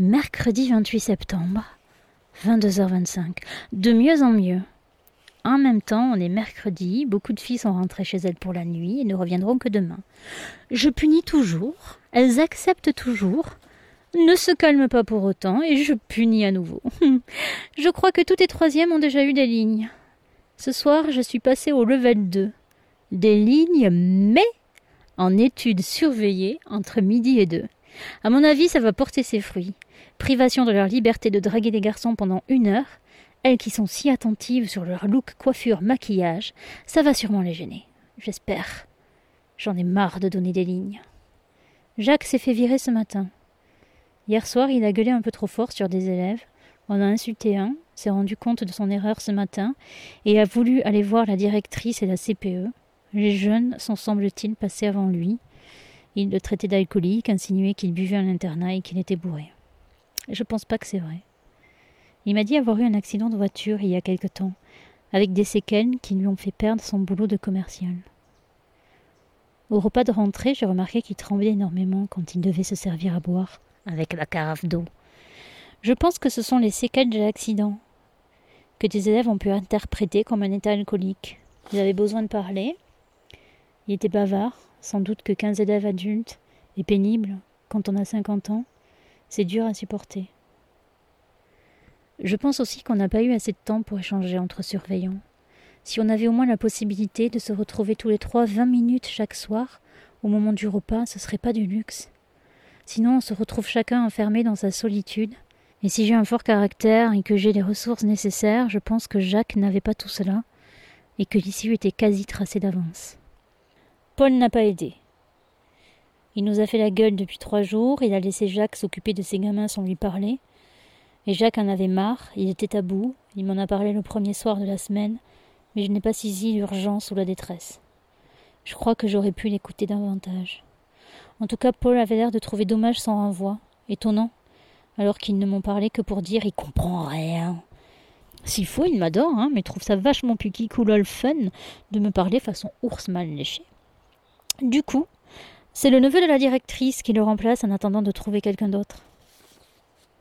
Mercredi 28 septembre, 22h25. De mieux en mieux. En même temps, on est mercredi, beaucoup de filles sont rentrées chez elles pour la nuit et ne reviendront que demain. Je punis toujours, elles acceptent toujours, ne se calment pas pour autant et je punis à nouveau. je crois que toutes les troisièmes ont déjà eu des lignes. Ce soir, je suis passée au level 2. Des lignes, mais en études surveillées entre midi et deux. À mon avis, ça va porter ses fruits. Privation de leur liberté de draguer des garçons pendant une heure, elles qui sont si attentives sur leur look, coiffure, maquillage, ça va sûrement les gêner. J'espère. J'en ai marre de donner des lignes. Jacques s'est fait virer ce matin. Hier soir, il a gueulé un peu trop fort sur des élèves, en a insulté un, s'est rendu compte de son erreur ce matin, et a voulu aller voir la directrice et la CPE. Les jeunes sont, semble-t-il, passés avant lui. Il le traitait d'alcoolique, insinuait qu'il buvait à l'internat et qu'il était bourré. Je pense pas que c'est vrai. Il m'a dit avoir eu un accident de voiture il y a quelque temps, avec des séquelles qui lui ont fait perdre son boulot de commercial. Au repas de rentrée, j'ai remarqué qu'il tremblait énormément quand il devait se servir à boire avec la carafe d'eau. Je pense que ce sont les séquelles de l'accident, que des élèves ont pu interpréter comme un état alcoolique. Il avait besoin de parler. Il était bavard, sans doute que quinze élèves adultes est pénible quand on a cinquante ans. C'est dur à supporter. Je pense aussi qu'on n'a pas eu assez de temps pour échanger entre surveillants. Si on avait au moins la possibilité de se retrouver tous les trois vingt minutes chaque soir, au moment du repas, ce serait pas du luxe. Sinon, on se retrouve chacun enfermé dans sa solitude. Et si j'ai un fort caractère et que j'ai les ressources nécessaires, je pense que Jacques n'avait pas tout cela, et que l'issue était quasi tracée d'avance. Paul n'a pas aidé. Il nous a fait la gueule depuis trois jours, il a laissé Jacques s'occuper de ses gamins sans lui parler. Et Jacques en avait marre, il était à bout, il m'en a parlé le premier soir de la semaine, mais je n'ai pas saisi l'urgence ou la détresse. Je crois que j'aurais pu l'écouter davantage. En tout cas, Paul avait l'air de trouver dommage son renvoi. Étonnant, alors qu'ils ne m'ont parlé que pour dire il comprend rien. S'il faut, il m'adore, hein, mais trouve ça vachement plus cool fun de me parler façon ours mal léché. Du coup, c'est le neveu de la directrice qui le remplace en attendant de trouver quelqu'un d'autre.